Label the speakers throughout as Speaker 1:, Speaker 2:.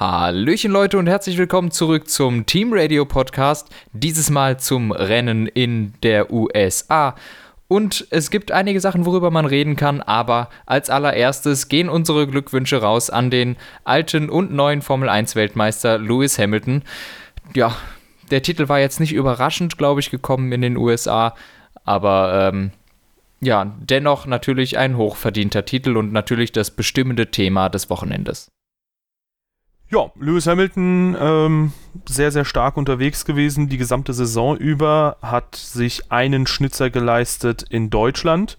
Speaker 1: Hallöchen Leute und herzlich willkommen zurück zum Team Radio Podcast, dieses Mal zum Rennen in der USA. Und es gibt einige Sachen, worüber man reden kann, aber als allererstes gehen unsere Glückwünsche raus an den alten und neuen Formel 1 Weltmeister Lewis Hamilton. Ja, der Titel war jetzt nicht überraschend, glaube ich, gekommen in den USA, aber ähm, ja, dennoch natürlich ein hochverdienter Titel und natürlich das bestimmende Thema des Wochenendes.
Speaker 2: Ja, Lewis Hamilton ähm, sehr, sehr stark unterwegs gewesen die gesamte Saison über, hat sich einen Schnitzer geleistet in Deutschland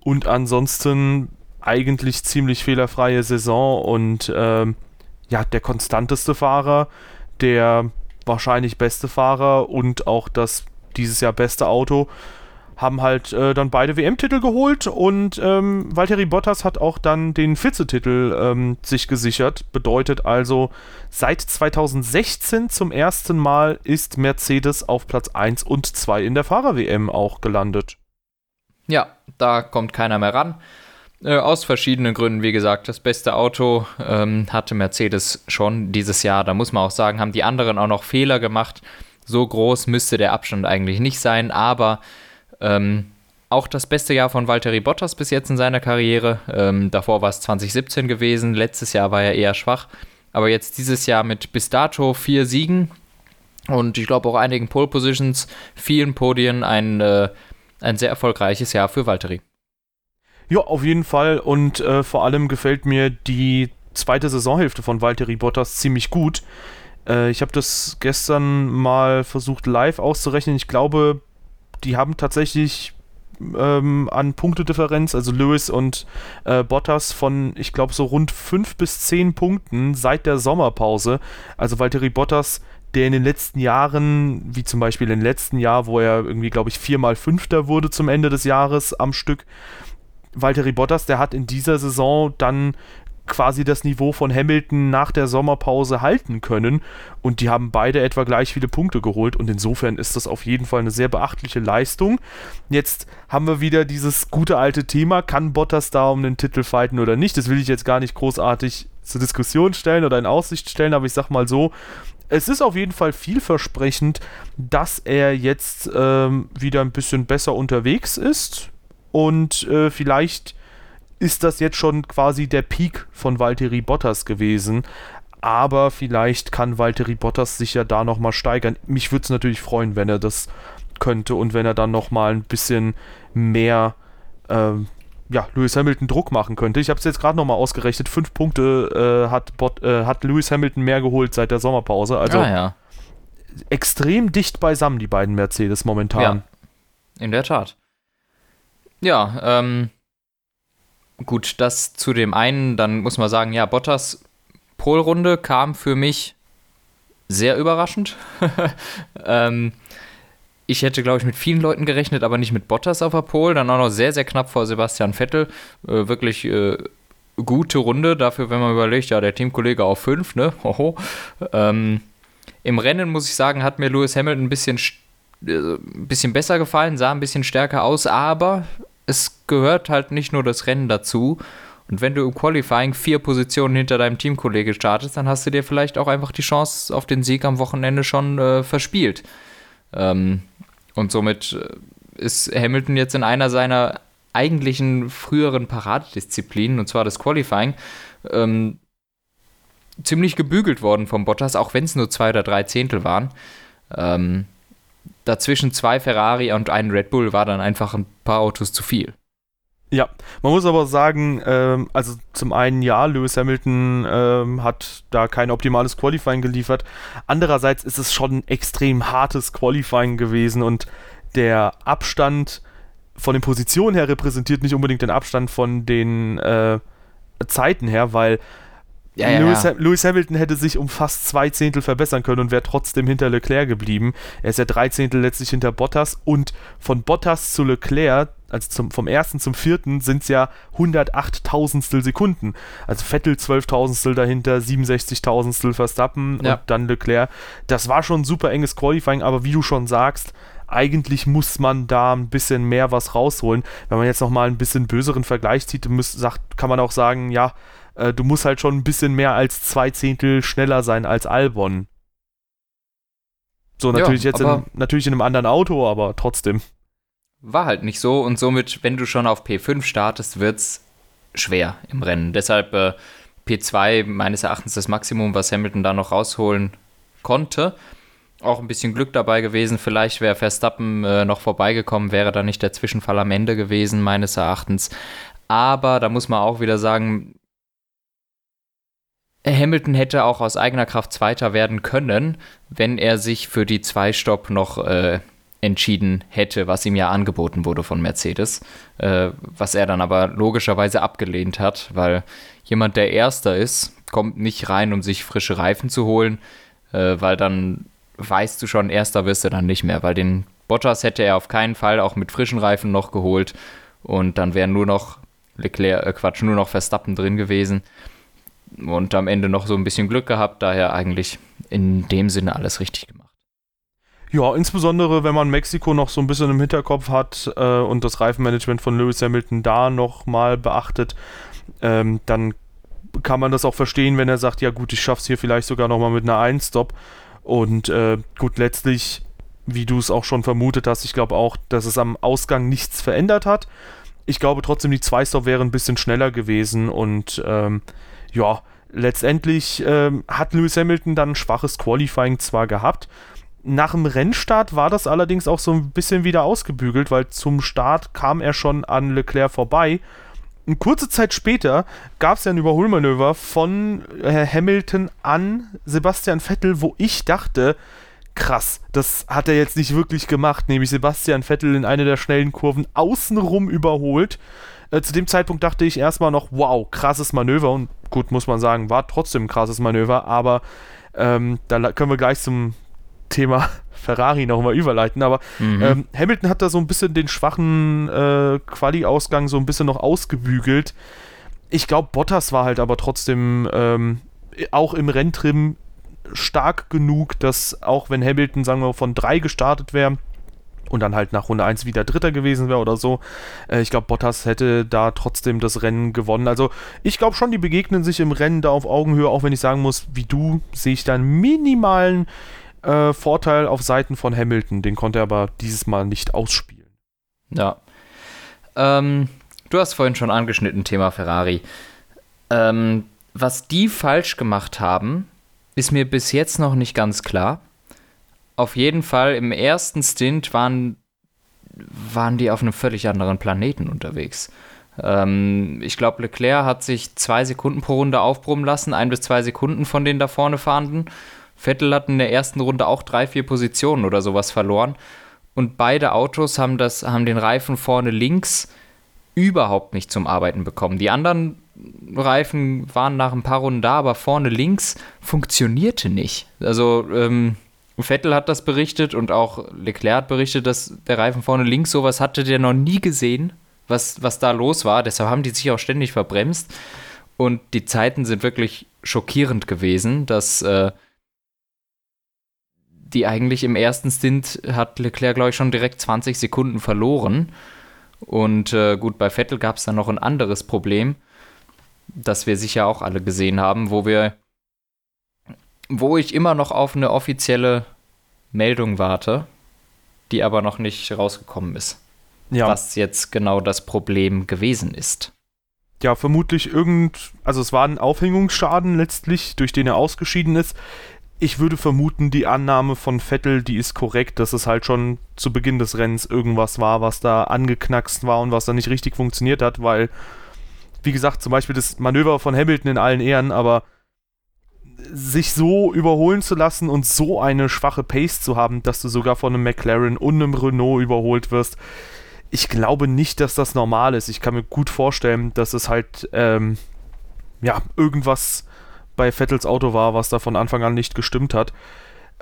Speaker 2: und ansonsten eigentlich ziemlich fehlerfreie Saison und ähm, ja, der konstanteste Fahrer, der wahrscheinlich beste Fahrer und auch das dieses Jahr beste Auto haben halt äh, dann beide WM-Titel geholt und ähm, Valtteri Bottas hat auch dann den Vizetitel ähm, sich gesichert. Bedeutet also, seit 2016 zum ersten Mal ist Mercedes auf Platz 1 und 2 in der Fahrer-WM auch gelandet.
Speaker 1: Ja, da kommt keiner mehr ran. Äh, aus verschiedenen Gründen, wie gesagt, das beste Auto ähm, hatte Mercedes schon dieses Jahr. Da muss man auch sagen, haben die anderen auch noch Fehler gemacht. So groß müsste der Abstand eigentlich nicht sein, aber ähm, auch das beste Jahr von Valtteri Bottas bis jetzt in seiner Karriere. Ähm, davor war es 2017 gewesen, letztes Jahr war er eher schwach. Aber jetzt dieses Jahr mit bis dato vier Siegen und ich glaube auch einigen Pole Positions, vielen Podien, ein, äh, ein sehr erfolgreiches Jahr für Valtteri.
Speaker 2: Ja, auf jeden Fall und äh, vor allem gefällt mir die zweite Saisonhälfte von Valtteri Bottas ziemlich gut. Äh, ich habe das gestern mal versucht live auszurechnen. Ich glaube, die haben tatsächlich ähm, an Punktedifferenz, also Lewis und äh, Bottas von, ich glaube, so rund 5 bis 10 Punkten seit der Sommerpause. Also Valtteri Bottas, der in den letzten Jahren, wie zum Beispiel im letzten Jahr, wo er irgendwie, glaube ich, viermal Fünfter wurde zum Ende des Jahres am Stück, Valtteri Bottas, der hat in dieser Saison dann quasi das Niveau von Hamilton nach der Sommerpause halten können. Und die haben beide etwa gleich viele Punkte geholt. Und insofern ist das auf jeden Fall eine sehr beachtliche Leistung. Jetzt haben wir wieder dieses gute alte Thema, kann Bottas da um den Titel fighten oder nicht? Das will ich jetzt gar nicht großartig zur Diskussion stellen oder in Aussicht stellen, aber ich sag mal so, es ist auf jeden Fall vielversprechend, dass er jetzt ähm, wieder ein bisschen besser unterwegs ist und äh, vielleicht ist das jetzt schon quasi der Peak von Valtteri Bottas gewesen. Aber vielleicht kann Valtteri Bottas sich ja da nochmal steigern. Mich würde es natürlich freuen, wenn er das könnte und wenn er dann nochmal ein bisschen mehr ähm, ja, Lewis Hamilton Druck machen könnte. Ich habe es jetzt gerade nochmal ausgerechnet. Fünf Punkte äh, hat, Bot, äh, hat Lewis Hamilton mehr geholt seit der Sommerpause. Also ah, ja. extrem dicht beisammen, die beiden Mercedes momentan. Ja,
Speaker 1: in der Tat. Ja, ähm, Gut, das zu dem einen, dann muss man sagen, ja, Bottas Polrunde kam für mich sehr überraschend. ähm, ich hätte, glaube ich, mit vielen Leuten gerechnet, aber nicht mit Bottas auf der Pole. Dann auch noch sehr, sehr knapp vor Sebastian Vettel. Äh, wirklich äh, gute Runde dafür, wenn man überlegt, ja, der Teamkollege auf 5, ne? Hoho. Ähm, Im Rennen, muss ich sagen, hat mir Lewis Hamilton ein bisschen, äh, ein bisschen besser gefallen, sah ein bisschen stärker aus, aber es gehört halt nicht nur das Rennen dazu. Und wenn du im Qualifying vier Positionen hinter deinem Teamkollege startest, dann hast du dir vielleicht auch einfach die Chance auf den Sieg am Wochenende schon äh, verspielt. Ähm, und somit äh, ist Hamilton jetzt in einer seiner eigentlichen früheren Paradedisziplinen, und zwar das Qualifying, ähm, ziemlich gebügelt worden vom Bottas, auch wenn es nur zwei oder drei Zehntel waren. Ähm, dazwischen zwei Ferrari und einen Red Bull war dann einfach ein paar Autos zu viel.
Speaker 2: Ja, man muss aber sagen, ähm, also zum einen ja, Lewis Hamilton ähm, hat da kein optimales Qualifying geliefert. Andererseits ist es schon ein extrem hartes Qualifying gewesen und der Abstand von den Positionen her repräsentiert nicht unbedingt den Abstand von den äh, Zeiten her, weil ja, ja, Lewis, ja. Lewis, Hamilton hätte sich um fast zwei Zehntel verbessern können und wäre trotzdem hinter Leclerc geblieben. Er ist ja drei Zehntel letztlich hinter Bottas und von Bottas zu Leclerc, also zum, vom ersten zum vierten, sind es ja 108 Tausendstel Sekunden. Also Vettel 12 Tausendstel dahinter, 67 Tausendstel Verstappen und dann Leclerc. Das war schon ein super enges Qualifying, aber wie du schon sagst, eigentlich muss man da ein bisschen mehr was rausholen. Wenn man jetzt nochmal ein bisschen böseren Vergleich zieht, muss, sagt, kann man auch sagen, ja, äh, du musst halt schon ein bisschen mehr als zwei Zehntel schneller sein als Albon. So, natürlich ja, jetzt in, natürlich in einem anderen Auto, aber trotzdem.
Speaker 1: War halt nicht so und somit, wenn du schon auf P5 startest, wird's schwer im Rennen. Deshalb äh, P2 meines Erachtens das Maximum, was Hamilton da noch rausholen konnte. Auch ein bisschen Glück dabei gewesen. Vielleicht wäre Verstappen äh, noch vorbeigekommen, wäre da nicht der Zwischenfall am Ende gewesen, meines Erachtens. Aber da muss man auch wieder sagen, Hamilton hätte auch aus eigener Kraft Zweiter werden können, wenn er sich für die Zwei-Stopp noch äh, entschieden hätte, was ihm ja angeboten wurde von Mercedes, äh, was er dann aber logischerweise abgelehnt hat, weil jemand, der Erster ist, kommt nicht rein, um sich frische Reifen zu holen, äh, weil dann weißt du schon, Erster wirst du dann nicht mehr, weil den Bottas hätte er auf keinen Fall auch mit frischen Reifen noch geholt und dann wären nur noch Leclerc, äh Quatsch, nur noch Verstappen drin gewesen und am Ende noch so ein bisschen Glück gehabt, daher eigentlich in dem Sinne alles richtig gemacht.
Speaker 2: Ja, insbesondere wenn man Mexiko noch so ein bisschen im Hinterkopf hat äh, und das Reifenmanagement von Lewis Hamilton da nochmal beachtet, ähm, dann kann man das auch verstehen, wenn er sagt, ja gut, ich schaff's hier vielleicht sogar nochmal mit einer 1-Stop. Und äh, gut, letztlich, wie du es auch schon vermutet hast, ich glaube auch, dass es am Ausgang nichts verändert hat. Ich glaube trotzdem, die 2-Stop wäre ein bisschen schneller gewesen und ähm, ja, letztendlich ähm, hat Lewis Hamilton dann ein schwaches Qualifying zwar gehabt, nach dem Rennstart war das allerdings auch so ein bisschen wieder ausgebügelt, weil zum Start kam er schon an Leclerc vorbei. Und kurze Zeit später gab es ja ein Überholmanöver von äh, Hamilton an Sebastian Vettel, wo ich dachte, krass, das hat er jetzt nicht wirklich gemacht, nämlich Sebastian Vettel in einer der schnellen Kurven außenrum überholt. Äh, zu dem Zeitpunkt dachte ich erstmal noch, wow, krasses Manöver und gut, muss man sagen, war trotzdem ein krasses Manöver, aber ähm, da können wir gleich zum Thema Ferrari nochmal überleiten, aber mhm. ähm, Hamilton hat da so ein bisschen den schwachen äh, Quali-Ausgang so ein bisschen noch ausgebügelt. Ich glaube, Bottas war halt aber trotzdem ähm, auch im Renntrim stark genug, dass auch wenn Hamilton, sagen wir, von drei gestartet wäre, und dann halt nach Runde 1 wieder Dritter gewesen wäre oder so. Äh, ich glaube, Bottas hätte da trotzdem das Rennen gewonnen. Also ich glaube schon, die begegnen sich im Rennen da auf Augenhöhe, auch wenn ich sagen muss, wie du, sehe ich da einen minimalen äh, Vorteil auf Seiten von Hamilton. Den konnte er aber dieses Mal nicht ausspielen.
Speaker 1: Ja. Ähm, du hast vorhin schon angeschnitten, Thema Ferrari. Ähm, was die falsch gemacht haben, ist mir bis jetzt noch nicht ganz klar. Auf jeden Fall im ersten Stint waren, waren die auf einem völlig anderen Planeten unterwegs. Ähm, ich glaube, Leclerc hat sich zwei Sekunden pro Runde aufbrummen lassen, ein bis zwei Sekunden von den da vorne fahrenden. Vettel hat in der ersten Runde auch drei, vier Positionen oder sowas verloren. Und beide Autos haben, das, haben den Reifen vorne links überhaupt nicht zum Arbeiten bekommen. Die anderen Reifen waren nach ein paar Runden da, aber vorne links funktionierte nicht. Also ähm, Vettel hat das berichtet und auch Leclerc hat berichtet, dass der Reifen vorne links sowas hatte der noch nie gesehen, was, was da los war. Deshalb haben die sich auch ständig verbremst. Und die Zeiten sind wirklich schockierend gewesen, dass äh, die eigentlich im ersten Stint hat Leclerc, glaube ich, schon direkt 20 Sekunden verloren. Und äh, gut, bei Vettel gab es dann noch ein anderes Problem, das wir sicher auch alle gesehen haben, wo wir, wo ich immer noch auf eine offizielle Meldung warte, die aber noch nicht rausgekommen ist. Ja. Was jetzt genau das Problem gewesen ist.
Speaker 2: Ja, vermutlich irgend, also es war ein Aufhängungsschaden letztlich, durch den er ausgeschieden ist ich würde vermuten, die Annahme von Vettel, die ist korrekt, dass es halt schon zu Beginn des Rennens irgendwas war, was da angeknackst war und was da nicht richtig funktioniert hat, weil, wie gesagt, zum Beispiel das Manöver von Hamilton in allen Ehren, aber sich so überholen zu lassen und so eine schwache Pace zu haben, dass du sogar von einem McLaren und einem Renault überholt wirst, ich glaube nicht, dass das normal ist. Ich kann mir gut vorstellen, dass es halt, ähm, ja, irgendwas bei Vettels Auto war, was da von Anfang an nicht gestimmt hat.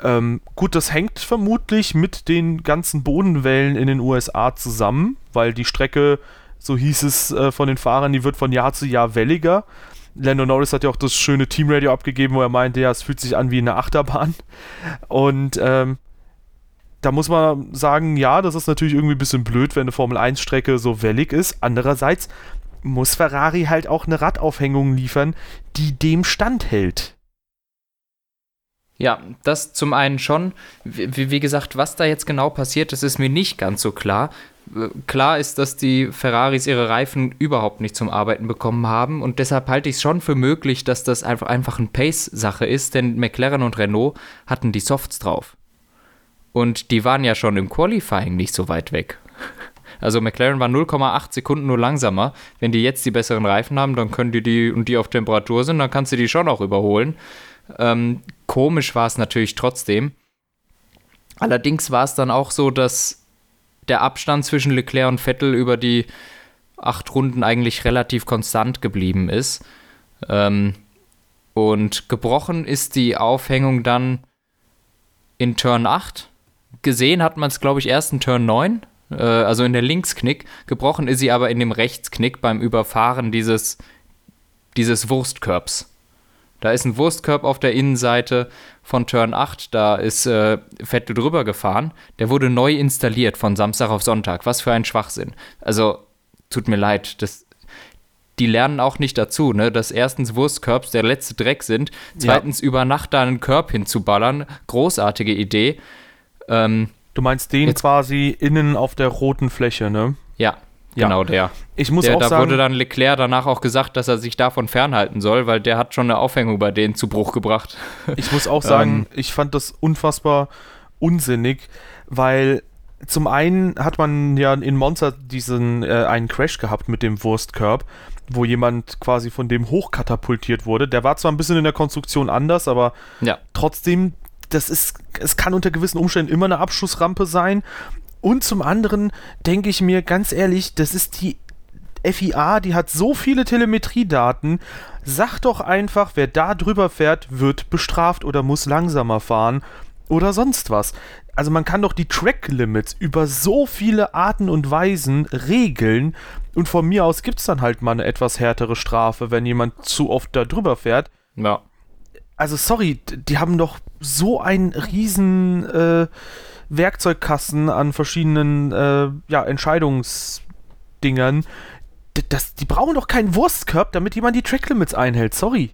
Speaker 2: Ähm, gut, das hängt vermutlich mit den ganzen Bodenwellen in den USA zusammen, weil die Strecke, so hieß es äh, von den Fahrern, die wird von Jahr zu Jahr welliger. Lando Norris hat ja auch das schöne Teamradio abgegeben, wo er meinte, ja, es fühlt sich an wie eine Achterbahn. Und ähm, da muss man sagen, ja, das ist natürlich irgendwie ein bisschen blöd, wenn eine Formel 1-Strecke so wellig ist. Andererseits muss Ferrari halt auch eine Radaufhängung liefern, die dem standhält.
Speaker 1: Ja, das zum einen schon. Wie, wie, gesagt, was da jetzt genau passiert, das ist mir nicht ganz so klar. Klar ist, dass die Ferraris ihre Reifen überhaupt nicht zum Arbeiten bekommen haben und deshalb halte ich es schon für möglich, dass das einfach, einfach eine Pace-Sache ist, denn McLaren und Renault hatten die Softs drauf. Und die waren ja schon im Qualifying nicht so weit weg. Also McLaren war 0,8 Sekunden nur langsamer. Wenn die jetzt die besseren Reifen haben, dann können die die und die auf Temperatur sind, dann kannst du die schon auch überholen. Ähm, komisch war es natürlich trotzdem. Allerdings war es dann auch so, dass der Abstand zwischen Leclerc und Vettel über die acht Runden eigentlich relativ konstant geblieben ist. Ähm, und gebrochen ist die Aufhängung dann in Turn 8. Gesehen hat man es, glaube ich, erst in Turn 9, äh, also in der Linksknick. Gebrochen ist sie aber in dem Rechtsknick beim Überfahren dieses, dieses Wurstkörbs. Da ist ein Wurstkorb auf der Innenseite von Turn 8, da ist äh, Vettel drüber gefahren. Der wurde neu installiert von Samstag auf Sonntag. Was für ein Schwachsinn. Also, tut mir leid, das, die lernen auch nicht dazu, ne? dass erstens Wurstkörbs der letzte Dreck sind, zweitens ja. über Nacht da einen Körb hinzuballern. Großartige Idee.
Speaker 2: Ähm, du meinst den jetzt, quasi innen auf der roten Fläche, ne?
Speaker 1: Ja, Genau, der.
Speaker 2: Ich muss
Speaker 1: der,
Speaker 2: auch
Speaker 1: da
Speaker 2: sagen,
Speaker 1: wurde dann Leclerc danach auch gesagt, dass er sich davon fernhalten soll, weil der hat schon eine Aufhängung bei denen zu Bruch gebracht.
Speaker 2: Ich muss auch sagen, ähm, ich fand das unfassbar unsinnig, weil zum einen hat man ja in Monza diesen äh, einen Crash gehabt mit dem Wurstkörb, wo jemand quasi von dem hochkatapultiert wurde. Der war zwar ein bisschen in der Konstruktion anders, aber
Speaker 1: ja.
Speaker 2: trotzdem, das ist, es kann unter gewissen Umständen immer eine Abschussrampe sein und zum anderen denke ich mir ganz ehrlich, das ist die FIA, die hat so viele Telemetriedaten. Sag doch einfach, wer da drüber fährt, wird bestraft oder muss langsamer fahren oder sonst was. Also man kann doch die Track Limits über so viele Arten und Weisen regeln und von mir aus gibt es dann halt mal eine etwas härtere Strafe, wenn jemand zu oft da drüber fährt.
Speaker 1: Ja.
Speaker 2: Also sorry, die haben doch so einen riesen äh, Werkzeugkasten an verschiedenen äh, ja, Entscheidungsdingern. Das, die brauchen doch keinen Wurstkörb, damit jemand die Tracklimits einhält. Sorry.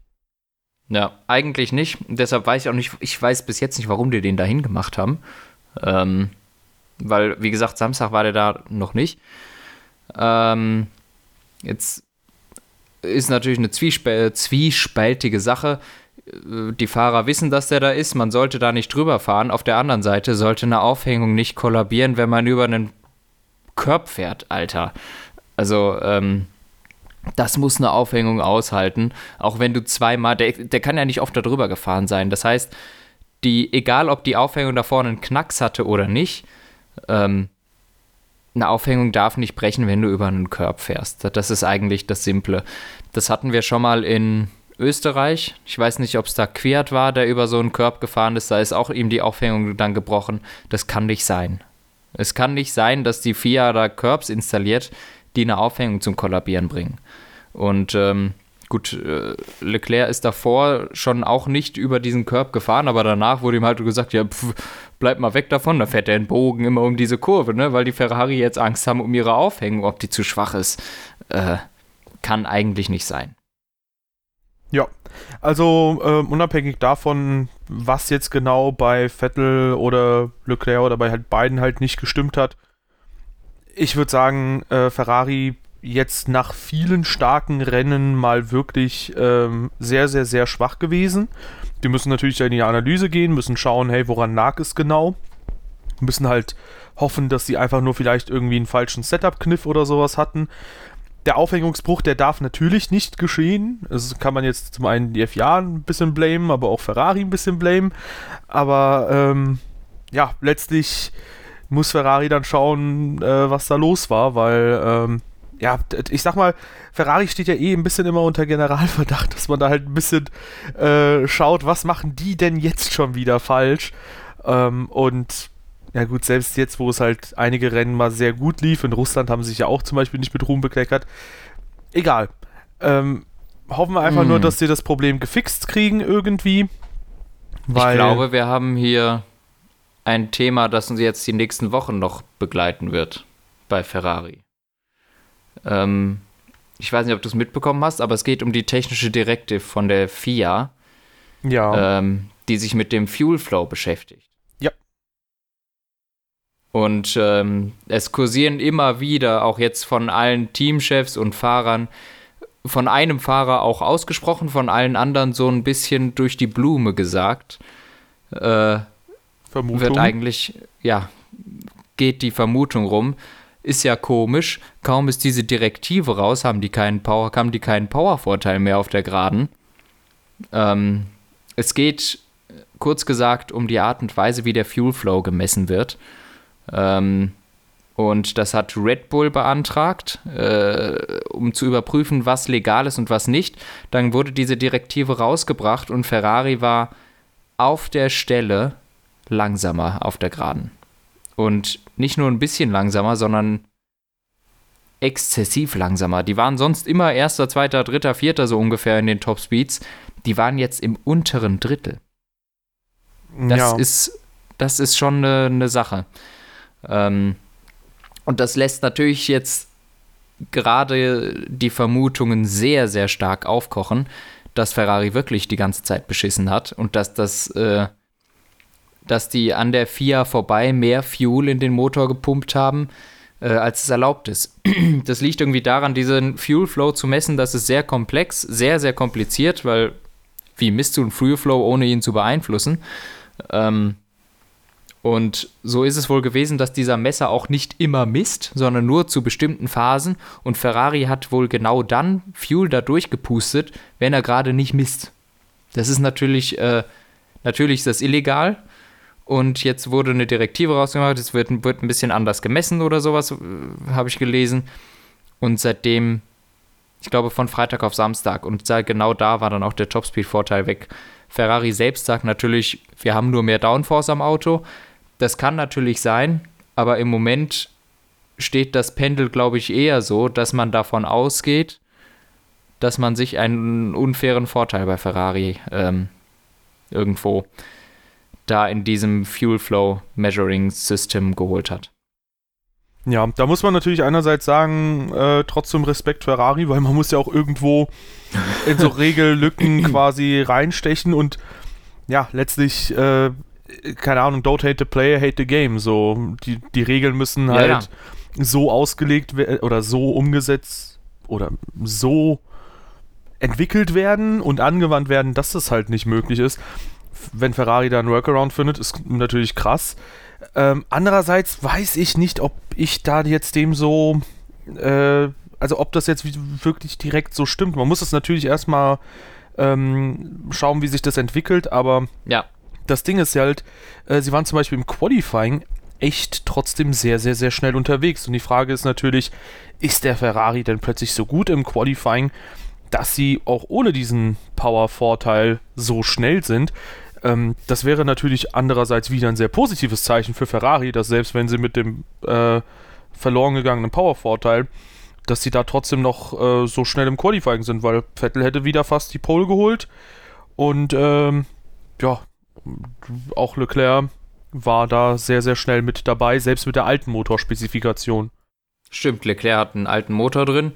Speaker 1: Ja, eigentlich nicht. Deshalb weiß ich auch nicht, ich weiß bis jetzt nicht, warum die den dahin gemacht haben. Ähm, weil, wie gesagt, Samstag war der da noch nicht. Ähm, jetzt ist natürlich eine zwiesp zwiespältige Sache. Äh, die Fahrer wissen, dass der da ist, man sollte da nicht drüber fahren. Auf der anderen Seite sollte eine Aufhängung nicht kollabieren, wenn man über einen Körb fährt, Alter. Also, ähm, das muss eine Aufhängung aushalten, auch wenn du zweimal, der, der kann ja nicht oft da drüber gefahren sein. Das heißt, die, egal ob die Aufhängung da vorne einen Knacks hatte oder nicht, ähm, eine Aufhängung darf nicht brechen, wenn du über einen Körb fährst. Das ist eigentlich das Simple. Das hatten wir schon mal in Österreich. Ich weiß nicht, ob es da Quert war, der über so einen Körb gefahren ist. Da ist auch ihm die Aufhängung dann gebrochen. Das kann nicht sein. Es kann nicht sein, dass die FIA da Curbs installiert, die eine Aufhängung zum Kollabieren bringen. Und ähm, gut, äh, Leclerc ist davor schon auch nicht über diesen Curb gefahren, aber danach wurde ihm halt gesagt, ja, pf, bleib mal weg davon, da fährt er in Bogen immer um diese Kurve, ne? weil die Ferrari jetzt Angst haben um ihre Aufhängung, ob die zu schwach ist. Äh, kann eigentlich nicht sein.
Speaker 2: Ja, also äh, unabhängig davon, was jetzt genau bei Vettel oder Leclerc oder bei halt beiden halt nicht gestimmt hat, ich würde sagen, äh, Ferrari jetzt nach vielen starken Rennen mal wirklich ähm, sehr, sehr, sehr schwach gewesen. Die müssen natürlich in die Analyse gehen, müssen schauen, hey, woran lag es genau? Müssen halt hoffen, dass sie einfach nur vielleicht irgendwie einen falschen Setup-Kniff oder sowas hatten der Aufhängungsbruch, der darf natürlich nicht geschehen. Das kann man jetzt zum einen die FIA ein bisschen blamen, aber auch Ferrari ein bisschen blamen. Aber ähm, ja, letztlich muss Ferrari dann schauen, äh, was da los war, weil ähm, ja, ich sag mal, Ferrari steht ja eh ein bisschen immer unter Generalverdacht, dass man da halt ein bisschen äh, schaut, was machen die denn jetzt schon wieder falsch. Ähm, und ja gut, selbst jetzt, wo es halt einige Rennen mal sehr gut lief, in Russland haben sie sich ja auch zum Beispiel nicht mit Ruhm bekleckert. Egal. Ähm, hoffen wir einfach mm. nur, hm. dass sie das Problem gefixt kriegen irgendwie.
Speaker 1: ich glaube, wir haben hier ein Thema, das uns jetzt die nächsten Wochen noch begleiten wird bei Ferrari. Ähm, ich weiß nicht, ob du es mitbekommen hast, aber es geht um die technische Directive von der FIA,
Speaker 2: Ja.
Speaker 1: ähm, die sich mit dem Fuel Flow beschäftigt. Und ähm, es kursieren immer wieder, auch jetzt von allen Teamchefs und Fahrern, von einem Fahrer auch ausgesprochen, von allen anderen so ein bisschen durch die Blume gesagt. Äh,
Speaker 2: Vermutung.
Speaker 1: wird eigentlich, ja, geht die Vermutung rum. Ist ja komisch, kaum ist diese Direktive raus, haben die keinen Power, haben die keinen Powervorteil mehr auf der Geraden. Ähm, es geht, kurz gesagt, um die Art und Weise, wie der Fuel Flow gemessen wird. Ähm, und das hat Red Bull beantragt, äh, um zu überprüfen, was legal ist und was nicht. Dann wurde diese Direktive rausgebracht und Ferrari war auf der Stelle langsamer auf der Geraden. Und nicht nur ein bisschen langsamer, sondern exzessiv langsamer. Die waren sonst immer erster, zweiter, dritter, vierter so ungefähr in den Top Speeds. Die waren jetzt im unteren Drittel. Das
Speaker 2: ja.
Speaker 1: ist, das ist schon eine, eine Sache. Ähm, und das lässt natürlich jetzt gerade die Vermutungen sehr, sehr stark aufkochen, dass Ferrari wirklich die ganze Zeit beschissen hat und dass das, äh, dass die an der FIA vorbei mehr Fuel in den Motor gepumpt haben, äh, als es erlaubt ist. Das liegt irgendwie daran, diesen Fuel Flow zu messen, das ist sehr komplex, sehr, sehr kompliziert, weil wie misst du einen Fuel Flow, ohne ihn zu beeinflussen? Ähm, und so ist es wohl gewesen, dass dieser Messer auch nicht immer misst, sondern nur zu bestimmten Phasen. Und Ferrari hat wohl genau dann Fuel da durchgepustet, wenn er gerade nicht misst. Das ist natürlich, äh, natürlich ist das illegal. Und jetzt wurde eine Direktive rausgemacht, es wird, wird ein bisschen anders gemessen oder sowas, äh, habe ich gelesen. Und seitdem, ich glaube von Freitag auf Samstag, und seit genau da war dann auch der Topspeed-Vorteil weg. Ferrari selbst sagt natürlich, wir haben nur mehr Downforce am Auto. Das kann natürlich sein, aber im Moment steht das Pendel, glaube ich, eher so, dass man davon ausgeht, dass man sich einen unfairen Vorteil bei Ferrari ähm, irgendwo da in diesem Fuel Flow Measuring System geholt hat.
Speaker 2: Ja, da muss man natürlich einerseits sagen, äh, trotzdem Respekt Ferrari, weil man muss ja auch irgendwo in so Regellücken quasi reinstechen und ja, letztlich, äh, keine Ahnung, don't hate the player, hate the game. So, die, die Regeln müssen
Speaker 1: Ja,
Speaker 2: halt
Speaker 1: ja.
Speaker 2: so ausgelegt oder so umgesetzt oder so entwickelt werden und angewandt werden, dass es halt nicht möglich ist. Wenn Ferrari da einen Workaround findet, ist natürlich krass. Ähm, andererseits weiß ich nicht, ob ich da jetzt dem so, äh, also ob das jetzt wirklich direkt so stimmt. Man muss es natürlich erstmal ähm, schauen, wie sich das entwickelt, aber
Speaker 1: Ja,
Speaker 2: das Ding ist ja halt, äh, sie waren zum Beispiel im Qualifying echt trotzdem sehr, sehr, sehr schnell unterwegs. Und die Frage ist natürlich, ist der Ferrari denn plötzlich so gut im Qualifying, dass sie auch ohne diesen Power-Vorteil so schnell sind? Ähm, das wäre natürlich andererseits wieder ein sehr positives Zeichen für Ferrari, dass selbst wenn sie mit dem äh, verloren gegangenen Power-Vorteil, dass sie da trotzdem noch äh, so schnell im Qualifying sind, weil Vettel hätte wieder fast die Pole geholt. Und ähm, ja, auch Leclerc war da sehr, sehr schnell mit dabei, selbst mit der alten Motorspezifikation.
Speaker 1: stimmt. Leclerc hat einen alten Motor drin,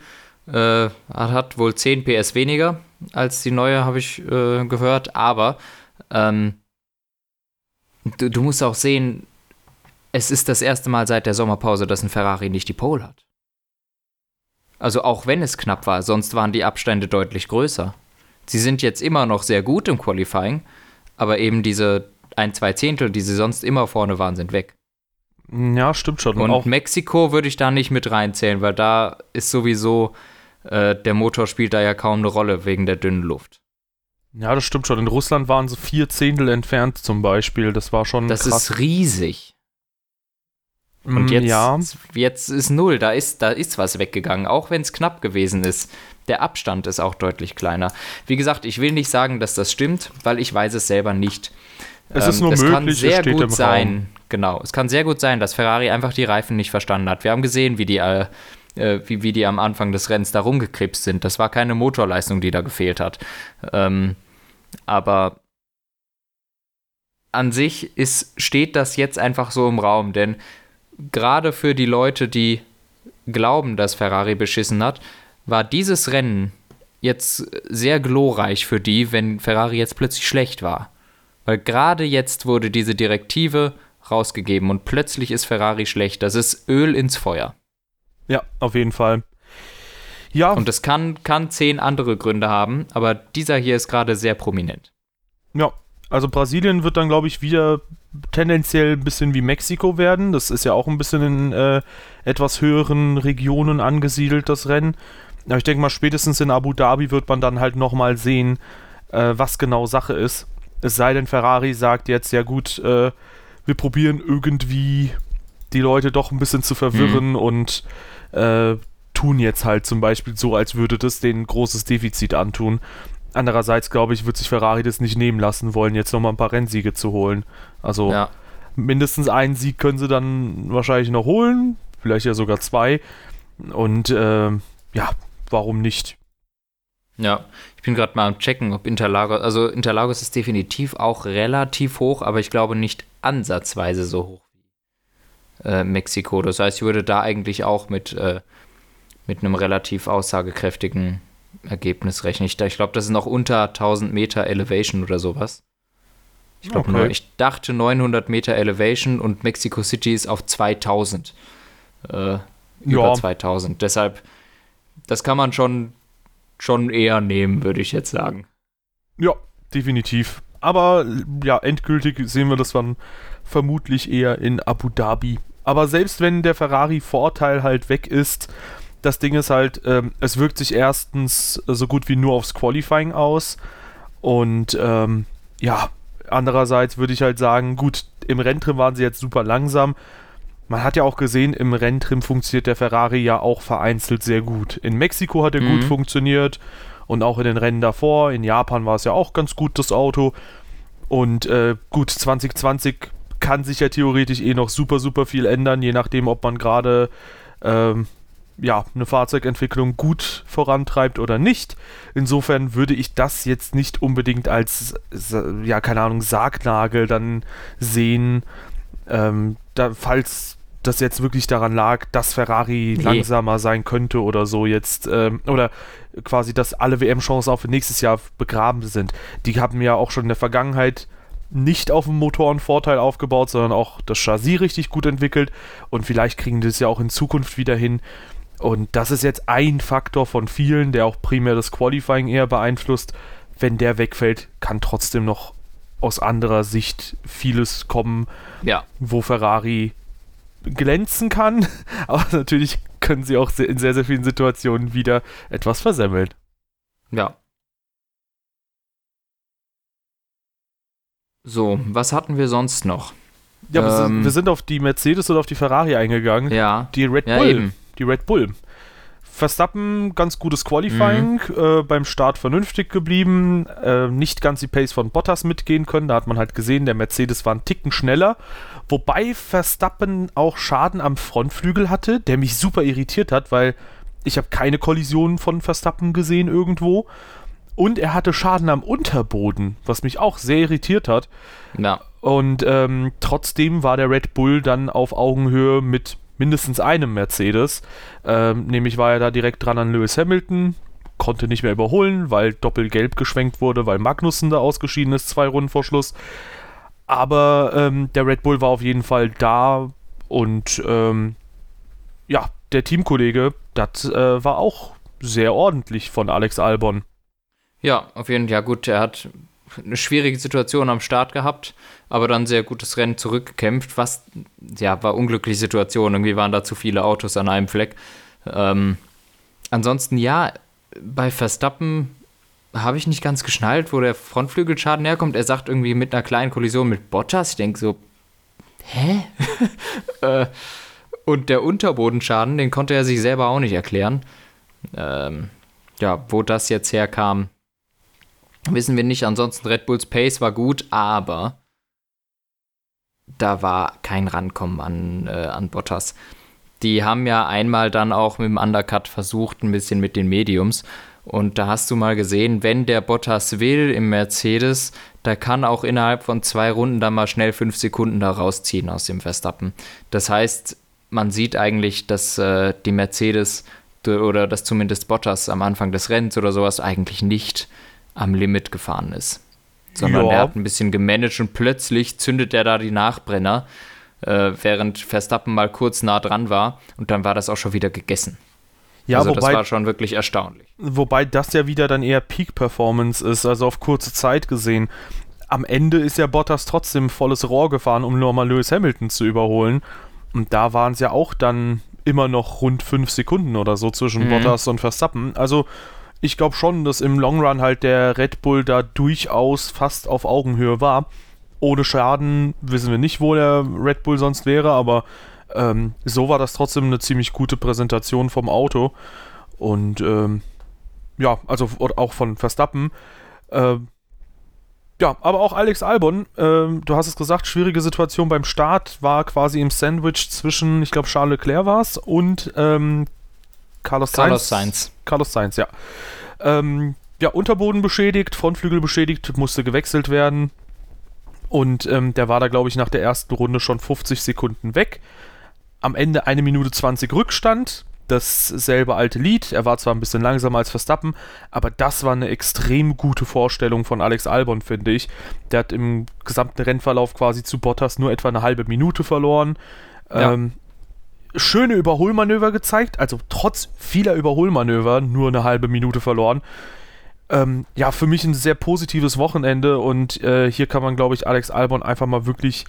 Speaker 1: äh, hat wohl 10 PS weniger als die neue, habe ich äh, gehört, aber ähm, du, du musst auch sehen, es ist das erste Mal seit der Sommerpause, dass ein Ferrari nicht die Pole hat. Also auch wenn es knapp war, sonst waren die Abstände deutlich größer. Sie sind jetzt immer noch sehr gut im Qualifying, aber eben diese ein, zwei Zehntel, die sie sonst immer vorne waren, sind weg.
Speaker 2: Ja, stimmt schon.
Speaker 1: Und
Speaker 2: auch,
Speaker 1: Mexiko würde ich da nicht mit reinzählen, weil da ist sowieso, äh, der Motor spielt da ja kaum eine Rolle wegen der dünnen Luft.
Speaker 2: ja, das stimmt schon. In Russland waren sie vier Zehntel entfernt zum Beispiel. Das war schon
Speaker 1: Das
Speaker 2: krass.
Speaker 1: ist riesig. Und
Speaker 2: Mm,
Speaker 1: jetzt,
Speaker 2: ja,
Speaker 1: jetzt ist null, da ist, da ist was weggegangen, auch wenn es knapp gewesen ist. Der Abstand ist auch deutlich kleiner. Wie gesagt, ich will nicht sagen, dass das stimmt, weil ich weiß es selber nicht. Ähm,
Speaker 2: Es ist nur
Speaker 1: es kann
Speaker 2: möglich, es
Speaker 1: sehr
Speaker 2: steht
Speaker 1: gut sein,
Speaker 2: Raum.
Speaker 1: genau. Es kann sehr gut sein, dass Ferrari einfach die Reifen nicht verstanden hat. Wir haben gesehen, wie die, äh, äh, wie, wie die am Anfang des Rennens da rumgekrebst sind. Das war keine Motorleistung, die da gefehlt hat. Ähm, aber an sich ist, steht das jetzt einfach so im Raum, denn gerade für die Leute, die glauben, dass Ferrari beschissen hat, war dieses Rennen jetzt sehr glorreich für die, wenn Ferrari jetzt plötzlich schlecht war. Weil gerade jetzt wurde diese Direktive rausgegeben und plötzlich ist Ferrari schlecht. Das ist Öl ins Feuer.
Speaker 2: Ja, auf jeden Fall. Ja.
Speaker 1: Und das kann, kann zehn andere Gründe haben, aber dieser hier ist gerade sehr prominent.
Speaker 2: Ja, also Brasilien wird dann, glaube ich, wieder tendenziell ein bisschen wie Mexiko werden. Das ist ja auch ein bisschen in äh, etwas höheren Regionen angesiedelt, das Rennen. Aber ich denke mal, spätestens in Abu Dhabi wird man dann halt nochmal sehen, äh, was genau Sache ist. Es sei denn, Ferrari sagt jetzt, ja gut, äh, wir probieren irgendwie die Leute doch ein bisschen zu verwirren mhm. und äh, tun jetzt halt zum Beispiel so, als würde das denen großes Defizit antun. Andererseits, glaube ich, wird sich Ferrari das nicht nehmen lassen wollen, jetzt nochmal ein paar Rennsiege zu holen. Also ja. mindestens einen Sieg können sie dann wahrscheinlich noch holen, vielleicht ja sogar zwei. Und äh, ja, warum nicht?
Speaker 1: Ja, ich bin gerade mal am checken, ob Interlagos, also Interlagos ist definitiv auch relativ hoch, aber ich glaube nicht ansatzweise so hoch wie äh, Mexiko. Das heißt, ich würde da eigentlich auch mit, äh, mit einem relativ aussagekräftigen Ergebnis rechnen. Ich, ich glaube, das ist noch unter 1000 Meter Elevation oder sowas. Ich glaube, okay. ich dachte 900 Meter Elevation und Mexico City ist auf 2000. Äh, über ja. 2000. Deshalb, das kann man schon schon eher nehmen, würde ich jetzt sagen.
Speaker 2: Ja, definitiv. Aber ja, endgültig sehen wir das dann vermutlich eher in Abu Dhabi. Aber selbst wenn der Ferrari-Vorteil halt weg ist, das Ding ist halt, ähm, es wirkt sich erstens so gut wie nur aufs Qualifying aus. Und ähm, ja, andererseits würde ich halt sagen, gut, im Renntrim waren sie jetzt super langsam. Man hat ja auch gesehen, im Renntrim funktioniert der Ferrari ja auch vereinzelt sehr gut. In Mexiko hat er mhm. gut funktioniert und auch in den Rennen davor. In Japan war es ja auch ganz gut, das Auto. Und äh, gut, 2020 kann sich ja theoretisch eh noch super, super viel ändern, je nachdem, ob man gerade ähm, ja, eine Fahrzeugentwicklung gut vorantreibt oder nicht. Insofern würde ich das jetzt nicht unbedingt als, ja, keine Ahnung, Sargnagel dann sehen, ähm, da, falls das jetzt wirklich daran lag, dass Ferrari nee. langsamer sein könnte oder so jetzt, ähm, oder quasi, dass alle WM-Chancen auch für nächstes Jahr begraben sind. Die haben ja auch schon in der Vergangenheit nicht auf dem Motorenvorteil aufgebaut, sondern auch das Chassis richtig gut entwickelt und vielleicht kriegen die es ja auch in Zukunft wieder hin. Und das ist jetzt ein Faktor von vielen, der auch primär das Qualifying eher beeinflusst. Wenn der wegfällt, kann trotzdem noch aus anderer Sicht vieles kommen,
Speaker 1: ja.
Speaker 2: wo Ferrari glänzen kann, aber natürlich können sie auch in sehr, sehr vielen Situationen wieder etwas versemmeln.
Speaker 1: Ja. So, was hatten wir sonst noch?
Speaker 2: Ja, ähm, wir sind auf die Mercedes oder auf die Ferrari eingegangen.
Speaker 1: Ja.
Speaker 2: Die Red Bull. Ja, die Red Bull. Verstappen ganz gutes Qualifying, mhm. äh, beim Start vernünftig geblieben, äh, nicht ganz die Pace von Bottas mitgehen können. Da hat man halt gesehen, der Mercedes war einen Ticken schneller. Wobei Verstappen auch Schaden am Frontflügel hatte, der mich super irritiert hat, weil ich habe keine Kollisionen von Verstappen gesehen irgendwo. Und er hatte Schaden am Unterboden, was mich auch sehr irritiert hat.
Speaker 1: Ja.
Speaker 2: Und ähm, trotzdem war der Red Bull dann auf Augenhöhe mit mindestens einem Mercedes. Ähm, nämlich war er da direkt dran an Lewis Hamilton, konnte nicht mehr überholen, weil doppelgelb geschwenkt wurde, weil Magnussen da ausgeschieden ist, zwei Runden vor Schluss. Aber ähm, der Red Bull war auf jeden Fall da und ähm, ja, der Teamkollege, das äh, war auch sehr ordentlich von Alex Albon.
Speaker 1: Ja, auf jeden Fall. Ja, gut, er hat eine schwierige Situation am Start gehabt, aber dann sehr gutes Rennen zurückgekämpft. Was, ja, war unglückliche Situation. Irgendwie waren da zu viele Autos an einem Fleck. Ähm, ansonsten, ja, bei Verstappen habe ich nicht ganz geschnallt, wo der Frontflügelschaden herkommt. Er sagt irgendwie mit einer kleinen Kollision mit Bottas. Ich denke so, hä? äh, und der Unterbodenschaden, den konnte er sich selber auch nicht erklären. Ähm, ja, wo das jetzt herkam, wissen wir nicht. Ansonsten Red Bulls Pace war gut, aber da war kein Rankommen an, äh, an Bottas. Die haben ja einmal dann auch mit dem Undercut versucht, ein bisschen mit den Mediums. Und da hast du mal gesehen, wenn der Bottas will im Mercedes, da kann auch innerhalb von zwei Runden dann mal schnell fünf Sekunden da rausziehen aus dem Verstappen. Das heißt, man sieht eigentlich, dass äh, die Mercedes oder dass zumindest Bottas am Anfang des Rennens oder sowas eigentlich nicht am Limit gefahren ist. Sondern
Speaker 2: Ja.
Speaker 1: er hat ein bisschen gemanagt und plötzlich zündet er da die Nachbrenner, äh, während Verstappen mal kurz nah dran war und dann war das auch schon wieder gegessen.
Speaker 2: Ja,
Speaker 1: also das
Speaker 2: wobei,
Speaker 1: war schon wirklich erstaunlich.
Speaker 2: wobei das ja wieder dann eher Peak-Performance ist, also auf kurze Zeit gesehen. Am Ende ist ja Bottas trotzdem volles Rohr gefahren, um nochmal Lewis Hamilton zu überholen. Und da waren es ja auch dann immer noch rund fünf Sekunden oder so zwischen
Speaker 1: Mhm.
Speaker 2: Bottas und Verstappen. Also ich glaube schon, dass im Long Run halt der Red Bull da durchaus fast auf Augenhöhe war. Ohne Schaden wissen wir nicht, wo der Red Bull sonst wäre, aber ähm, so war das trotzdem eine ziemlich gute Präsentation vom Auto. Und ähm, ja, also auch von Verstappen. Ähm, ja, aber auch Alex Albon, ähm, du hast es gesagt, schwierige Situation beim Start, war quasi im Sandwich zwischen, ich glaube, Charles Leclerc war es und ähm, Carlos,
Speaker 1: Carlos Sainz.
Speaker 2: Carlos Sainz, ja. Ähm, ja, Unterboden beschädigt, Frontflügel beschädigt, musste gewechselt werden. Und ähm, der war da, glaube ich, nach der ersten Runde schon 50 Sekunden weg. Am Ende eine Minute 20 Rückstand. Dasselbe alte Lied. Er war zwar ein bisschen langsamer als Verstappen, aber das war eine extrem gute Vorstellung von Alex Albon, finde ich. Der hat im gesamten Rennverlauf quasi zu Bottas nur etwa eine halbe Minute verloren.
Speaker 1: Ja.
Speaker 2: Ähm, schöne Überholmanöver gezeigt, also trotz vieler Überholmanöver nur eine halbe Minute verloren. Ähm, ja, für mich ein sehr positives Wochenende und äh, hier kann man, glaube ich, Alex Albon einfach mal wirklich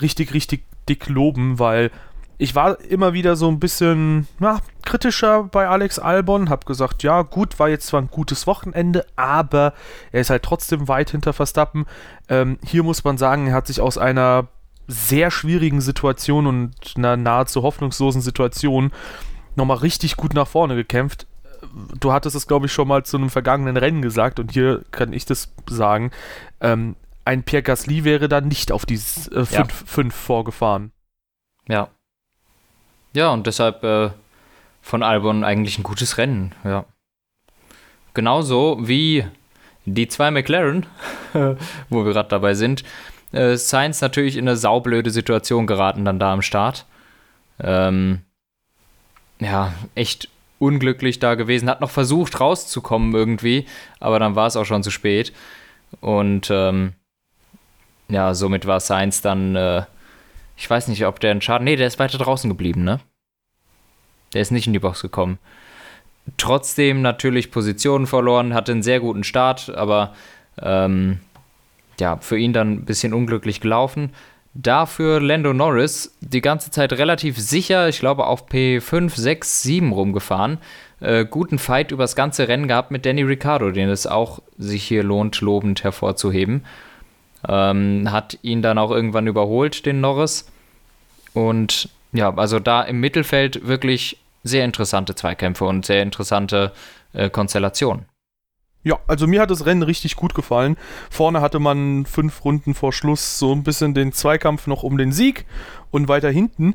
Speaker 2: richtig, richtig dick loben, weil ich war immer wieder so ein bisschen na, kritischer bei Alex Albon, hab gesagt, ja gut, war jetzt zwar ein gutes Wochenende, aber er ist halt trotzdem weit hinter Verstappen. Ähm, hier muss man sagen, er hat sich aus einer sehr schwierigen Situation und einer nahezu hoffnungslosen Situation nochmal richtig gut nach vorne gekämpft. Du hattest es, glaube ich, schon mal zu einem vergangenen Rennen gesagt und hier kann ich das sagen. Ähm, ein Pierre Gasly wäre dann nicht auf die 5
Speaker 1: Ja.
Speaker 2: fünf vorgefahren.
Speaker 1: Ja. Ja, und deshalb äh, von Albon eigentlich ein gutes Rennen, ja. Genauso wie die zwei McLaren, wo wir gerade dabei sind. Äh, Sainz natürlich in eine saublöde Situation geraten dann da am Start. Ähm, ja, echt unglücklich da gewesen. Hat noch versucht rauszukommen irgendwie, aber dann war es auch schon zu spät. Und ähm, ja, somit war Sainz dann äh, ich weiß nicht, ob der einen Schaden. Nee, der ist weiter draußen geblieben, ne? Der ist nicht in die Box gekommen. Trotzdem natürlich Positionen verloren, hatte einen sehr guten Start, aber ähm, ja, für ihn dann ein bisschen unglücklich gelaufen. Dafür Lando Norris die ganze Zeit relativ sicher, ich glaube auf P5, 6, 7 rumgefahren. Äh, guten Fight übers ganze Rennen gehabt mit Danny Ricciardo, den es auch sich hier lohnt, lobend hervorzuheben. Ähm, hat ihn dann auch irgendwann überholt, den Norris. Und ja, also da im Mittelfeld wirklich sehr interessante Zweikämpfe und sehr interessante äh, Konstellationen.
Speaker 2: Ja, also mir hat das Rennen richtig gut gefallen. Vorne hatte man fünf Runden vor Schluss so ein bisschen den Zweikampf noch um den Sieg. Und weiter hinten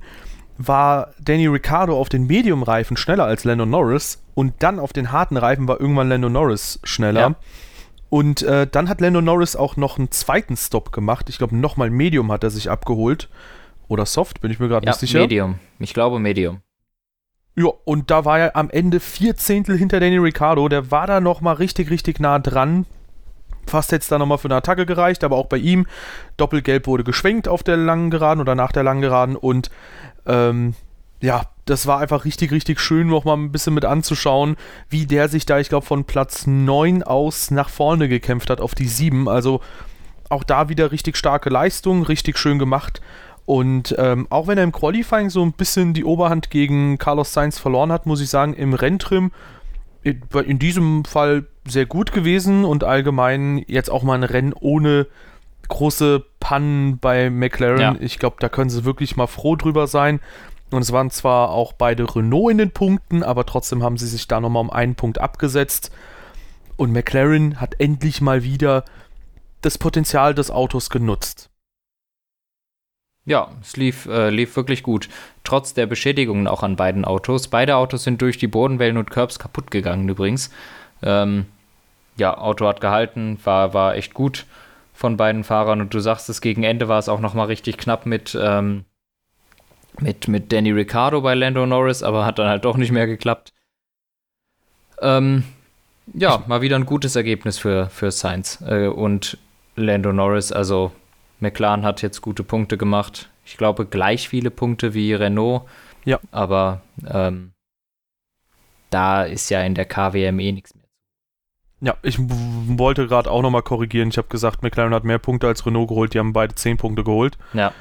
Speaker 2: war Danny Ricciardo auf den Medium-Reifen schneller als Lando Norris. Und dann auf den harten Reifen war irgendwann Lando Norris schneller.
Speaker 1: Ja.
Speaker 2: Und äh, dann hat Lando Norris auch noch einen zweiten Stop gemacht. Ich glaube, nochmal Medium hat er sich abgeholt. Oder Soft, bin ich mir gerade
Speaker 1: Ja,
Speaker 2: nicht sicher.
Speaker 1: Medium. Ich glaube Medium.
Speaker 2: Ja, und da war er am Ende vier Zehntel hinter Danny Ricciardo. Der war da nochmal richtig, richtig nah dran. Fast hätte es da nochmal für eine Attacke gereicht, aber auch bei ihm. Doppelgelb wurde geschwenkt auf der langen Geraden oder nach der langen Geraden. Und ähm, ja, das war einfach richtig, richtig schön, nochmal ein bisschen mit anzuschauen, wie der sich da, ich glaube, von Platz 9 aus nach vorne gekämpft hat auf die 7. Also auch da wieder richtig starke Leistung, richtig schön gemacht. Und ähm, auch wenn er im Qualifying so ein bisschen die Oberhand gegen Carlos Sainz verloren hat, muss ich sagen, im Renntrim in, in diesem Fall sehr gut gewesen und allgemein jetzt auch mal ein Rennen ohne große Pannen bei McLaren.
Speaker 1: Ja.
Speaker 2: Ich glaube, da können sie wirklich mal froh drüber sein. Und es waren zwar auch beide Renault in den Punkten, aber trotzdem haben sie sich da nochmal um einen Punkt abgesetzt. Und McLaren hat endlich mal wieder das Potenzial des Autos genutzt.
Speaker 1: Ja, es lief, äh, lief wirklich gut. Trotz der Beschädigungen auch an beiden Autos. Beide Autos sind durch die Bodenwellen und Curbs kaputt gegangen übrigens. Ähm, ja, Auto hat gehalten, war, war echt gut von beiden Fahrern. Und du sagst es, gegen Ende war es auch nochmal richtig knapp mit, ähm, mit, mit Danny Ricciardo bei Lando Norris, aber hat dann halt doch nicht mehr geklappt. Ähm, ja, mal wieder ein gutes Ergebnis für, für Sainz äh, und Lando Norris. Also McLaren hat jetzt gute Punkte gemacht. Ich glaube, gleich viele Punkte wie Renault.
Speaker 2: Ja.
Speaker 1: Aber ähm, da ist ja in der KWM eh nichts mehr.
Speaker 2: Ja, ich wollte gerade auch nochmal korrigieren. Ich habe gesagt, McLaren hat mehr Punkte als Renault geholt. Die haben beide 10 Punkte geholt.
Speaker 1: Ja.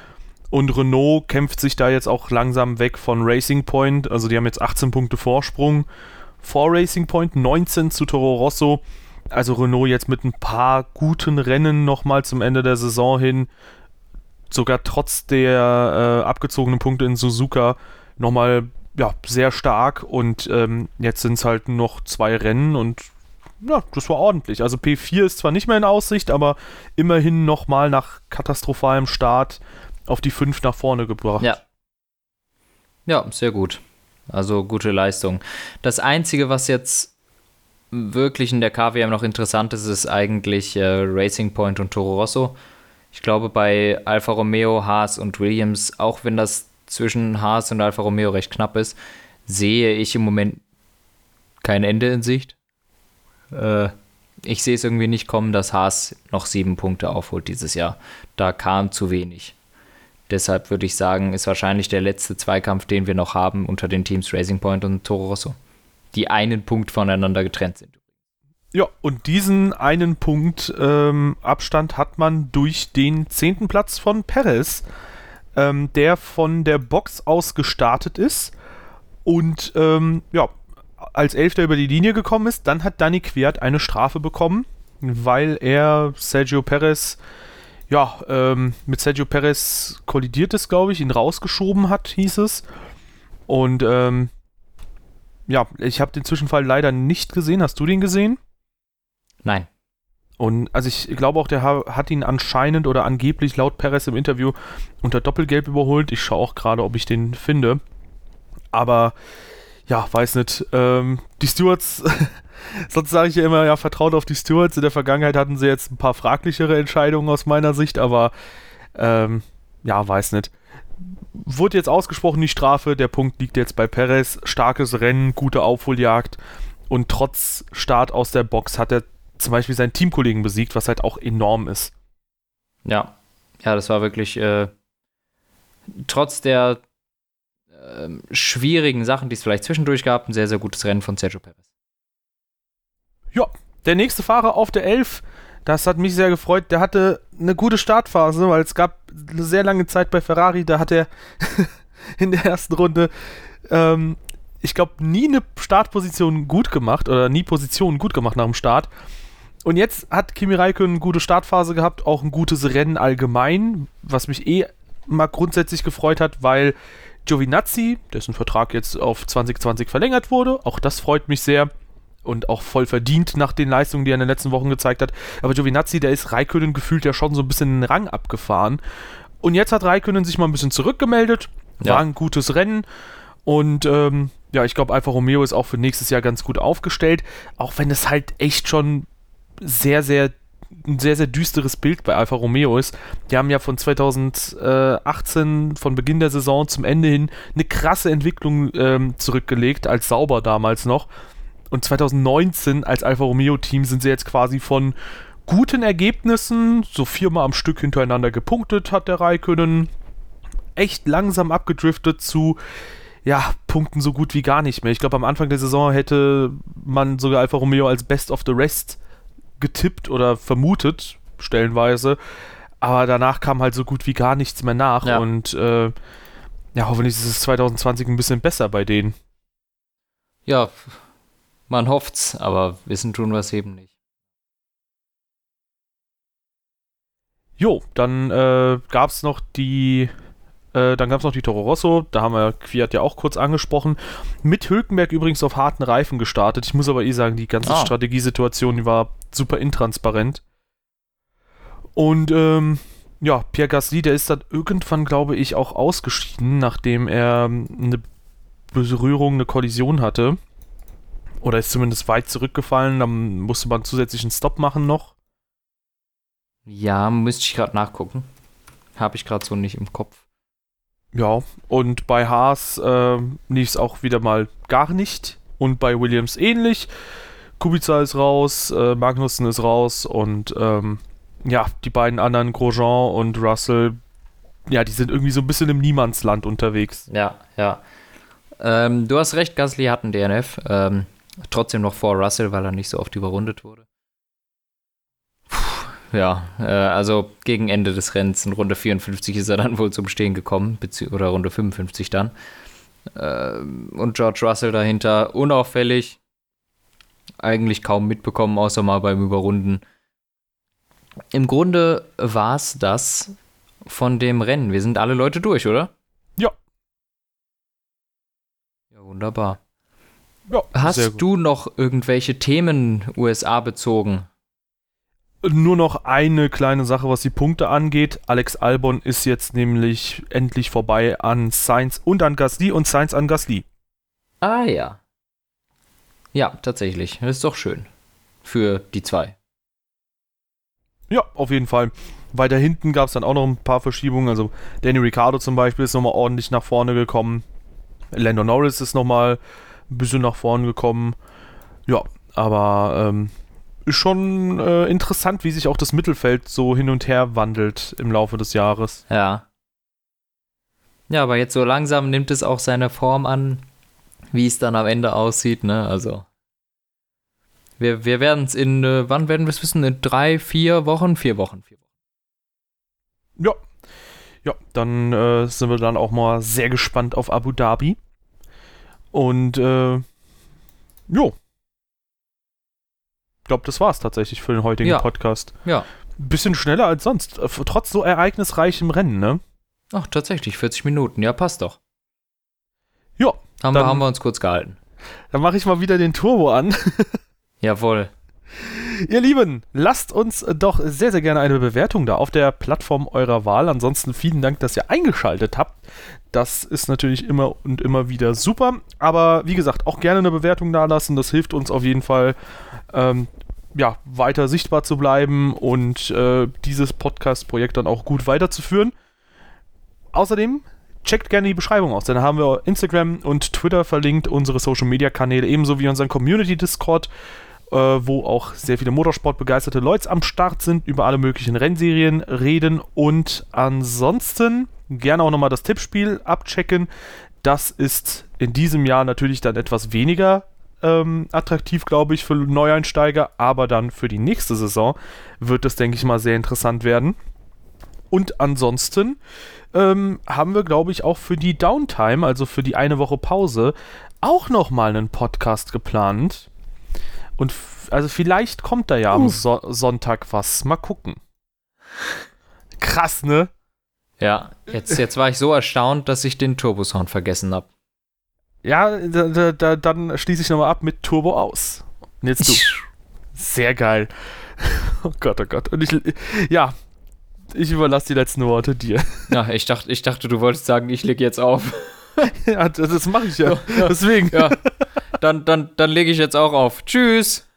Speaker 2: Und Renault kämpft sich da jetzt auch langsam weg von Racing Point. Also die haben jetzt 18 Punkte Vorsprung vor Racing Point, 19 zu Toro Rosso. Also Renault jetzt mit ein paar guten Rennen nochmal zum Ende der Saison hin. Sogar trotz der äh, abgezogenen Punkte in Suzuka nochmal ja, sehr stark. Und ähm, jetzt sind es halt noch zwei Rennen und ja, das war ordentlich. Also P4 ist zwar nicht mehr in Aussicht, aber immerhin nochmal nach katastrophalem Start auf die 5 nach vorne gebracht.
Speaker 1: Ja. Ja, sehr gut. Also gute Leistung. Das Einzige, was jetzt wirklich in der KWM noch interessant ist, ist eigentlich äh, Racing Point und Toro Rosso. Ich glaube, bei Alfa Romeo, Haas und Williams, auch wenn das zwischen Haas und Alfa Romeo recht knapp ist, sehe ich im Moment kein Ende in Sicht. Äh, ich sehe es irgendwie nicht kommen, dass Haas noch sieben Punkte aufholt dieses Jahr. Da kam zu wenig. Deshalb würde ich sagen, ist wahrscheinlich der letzte Zweikampf, den wir noch haben unter den Teams Racing Point und Toro Rosso, die einen Punkt voneinander getrennt sind.
Speaker 2: Ja, und diesen einen Punkt ähm, Abstand hat man durch den zehnten Platz von Perez, ähm, der von der Box aus gestartet ist und ähm, ja, als Elfter über die Linie gekommen ist. Dann hat Danny Quert eine Strafe bekommen, weil er Sergio Perez ja, ähm, mit Sergio Perez kollidiert ist, glaube ich, ihn rausgeschoben hat, hieß es. Und ähm, ja, ich habe den Zwischenfall leider nicht gesehen. Hast du den gesehen?
Speaker 1: Nein.
Speaker 2: Und also ich glaube auch, der hat ihn anscheinend oder angeblich laut Perez im Interview unter Doppelgelb überholt. Ich schaue auch gerade, ob ich den finde. Aber ja, weiß nicht. Ähm, die Stewards Sonst sage ich ja immer, ja, vertraut auf die Stewards. In der Vergangenheit hatten sie jetzt ein paar fraglichere Entscheidungen aus meiner Sicht, aber ähm, ja, weiß nicht. Wurde jetzt ausgesprochen, die Strafe. Der Punkt liegt jetzt bei Perez. Starkes Rennen, gute Aufholjagd. Und trotz Start aus der Box hat er zum Beispiel seinen Teamkollegen besiegt, was halt auch enorm ist.
Speaker 1: Ja, ja, das war wirklich äh, trotz der äh, schwierigen Sachen, die es vielleicht zwischendurch gab, ein sehr, sehr gutes Rennen von Sergio Perez.
Speaker 2: Ja, der nächste Fahrer auf der 11, das hat mich sehr gefreut. Der hatte eine gute Startphase, weil es gab eine sehr lange Zeit bei Ferrari, da hat er in der ersten Runde, ähm, ich glaube, nie eine Startposition gut gemacht oder nie Positionen gut gemacht nach dem Start. Und jetzt hat Kimi Räikkönen eine gute Startphase gehabt, auch ein gutes Rennen allgemein, was mich eh mal grundsätzlich gefreut hat, weil Giovinazzi, dessen Vertrag jetzt auf 2020 verlängert wurde, auch das freut mich sehr und auch voll verdient nach den Leistungen, die er in den letzten Wochen gezeigt hat. Aber Giovinazzi, der ist Raikönnen gefühlt ja schon so ein bisschen den Rang abgefahren. Und jetzt hat Raikönnen sich mal ein bisschen zurückgemeldet. War ja. ein gutes Rennen. Und ähm, ja, ich glaube, Alfa Romeo ist auch für nächstes Jahr ganz gut aufgestellt. Auch wenn es halt echt schon sehr, sehr ein sehr, sehr düsteres Bild bei Alfa Romeo ist. Die haben ja von 2018, von Beginn der Saison zum Ende hin, eine krasse Entwicklung ähm, zurückgelegt, als sauber damals noch. Und 2019 als Alfa Romeo-Team sind sie jetzt quasi von guten Ergebnissen, so viermal am Stück hintereinander gepunktet hat der Raikönnen, echt langsam abgedriftet zu ja, Punkten so gut wie gar nicht mehr. Ich glaube, am Anfang der Saison hätte man sogar Alfa Romeo als Best of the Rest getippt oder vermutet, stellenweise. Aber danach kam halt so gut wie gar nichts mehr nach. Ja. Und äh, ja, hoffentlich ist es 2020 ein bisschen besser bei denen.
Speaker 1: Ja, man hofft's, aber wissen tun wir es eben nicht.
Speaker 2: Jo, dann äh, gab es noch die äh, dann gab es noch die Toro Rosso, da haben wir Fiat ja auch kurz angesprochen. Mit Hülkenberg übrigens auf harten Reifen gestartet. Ich muss aber eh sagen, die ganze ah. Strategiesituation, die war super intransparent. Und ähm, ja, Pierre Gasly, der ist dann irgendwann, glaube ich, auch ausgeschieden, nachdem er ähm, eine Berührung, eine Kollision hatte. Oder ist zumindest weit zurückgefallen. Dann musste man zusätzlichen Stop machen noch.
Speaker 1: Ja, müsste ich gerade nachgucken. Habe ich gerade so nicht im Kopf.
Speaker 2: Ja, und bei Haas äh, lief es auch wieder mal gar nicht. und bei Williams ähnlich. Kubica ist raus, äh, Magnussen ist raus und ähm, ja, die beiden anderen, Grosjean und Russell, ja, die sind irgendwie so ein bisschen im Niemandsland unterwegs.
Speaker 1: Ja, ja. Ähm, du hast recht, Gasly hat einen DNF. Ähm, trotzdem noch vor Russell, weil er nicht so oft überrundet wurde. Puh, ja, äh, also gegen Ende des Rennens in Runde 54 ist er dann wohl zum Stehen gekommen, oder Runde 55 dann. Ähm, und George Russell dahinter unauffällig, eigentlich kaum mitbekommen, außer mal beim Überrunden. Im Grunde war es das von dem Rennen. Wir sind alle Leute durch, oder?
Speaker 2: Ja.
Speaker 1: Ja, wunderbar.
Speaker 2: Ja,
Speaker 1: Hast du noch irgendwelche Themen USA bezogen?
Speaker 2: Nur noch eine kleine Sache, was die Punkte angeht. Alex Albon ist jetzt nämlich endlich vorbei an Sainz und an Gasly und Sainz an Gasly.
Speaker 1: Ah ja. Ja, tatsächlich. Das ist doch schön. Für die zwei.
Speaker 2: Ja, auf jeden Fall. Weiter hinten gab es dann auch noch ein paar Verschiebungen. Also Danny Ricciardo zum Beispiel ist nochmal ordentlich nach vorne gekommen. Lando Norris ist nochmal ein bisschen nach vorne gekommen. Ja, aber ähm, ist schon äh, interessant, wie sich auch das Mittelfeld so hin und her wandelt im Laufe des Jahres.
Speaker 1: Ja. Ja, aber jetzt so langsam nimmt es auch seine Form an, wie es dann am Ende aussieht, ne? Also. Wir, wir werden es in, äh, wann werden wir es wissen? In drei, vier Wochen? Vier Wochen. Vier Wochen.
Speaker 2: Ja. Ja, dann äh, sind wir dann auch mal sehr gespannt auf Abu Dhabi. Und, äh, jo. Ich glaube, das war's tatsächlich für den heutigen
Speaker 1: Ja.
Speaker 2: Podcast.
Speaker 1: Ja.
Speaker 2: Bisschen schneller als sonst, äh, trotz so ereignisreichem Rennen, ne?
Speaker 1: Ach, tatsächlich, 40 Minuten. Ja, passt doch.
Speaker 2: Ja,
Speaker 1: Haben, wir, haben wir uns kurz gehalten.
Speaker 2: dann mache ich mal wieder den Turbo an.
Speaker 1: Jawohl.
Speaker 2: Ihr Lieben, lasst uns doch sehr, sehr gerne eine Bewertung da auf der Plattform eurer Wahl. Ansonsten vielen Dank, dass ihr eingeschaltet habt. Das ist natürlich immer und immer wieder super. Aber wie gesagt, auch gerne eine Bewertung da lassen. Das hilft uns auf jeden Fall, ähm, ja, weiter sichtbar zu bleiben und äh, dieses Podcast-Projekt dann auch gut weiterzuführen. Außerdem checkt gerne die Beschreibung aus, denn da haben wir Instagram und Twitter verlinkt, unsere Social-Media-Kanäle, ebenso wie unseren Community-Discord, äh, wo auch sehr viele Motorsport-begeisterte Leute am Start sind, über alle möglichen Rennserien reden und ansonsten gerne auch nochmal das Tippspiel abchecken. Das ist in diesem Jahr natürlich dann etwas weniger ähm, attraktiv, glaube ich, für Neueinsteiger, aber dann für die nächste Saison wird es, denke ich mal, sehr interessant werden. Und ansonsten ähm, haben wir, glaube ich, auch für die Downtime, also für die eine Woche Pause, auch nochmal einen Podcast geplant. Und also vielleicht kommt da ja am
Speaker 1: Uh.
Speaker 2: so Sonntag was. Mal gucken. Krass, ne?
Speaker 1: Ja, jetzt, jetzt war ich so erstaunt, dass ich den Turbosound vergessen habe.
Speaker 2: Ja, da, da, da, dann schließe ich nochmal ab mit Turbo aus. Und jetzt du. Sehr geil. Oh Gott, oh Gott. Und ich, ja, ich überlasse die letzten Worte dir.
Speaker 1: Ja, ich dachte, ich dachte, du wolltest sagen, ich leg jetzt auf.
Speaker 2: ja, das mache ich ja.
Speaker 1: Ja.
Speaker 2: Deswegen.
Speaker 1: Ja, dann, dann, dann lege ich jetzt auch auf. Tschüss.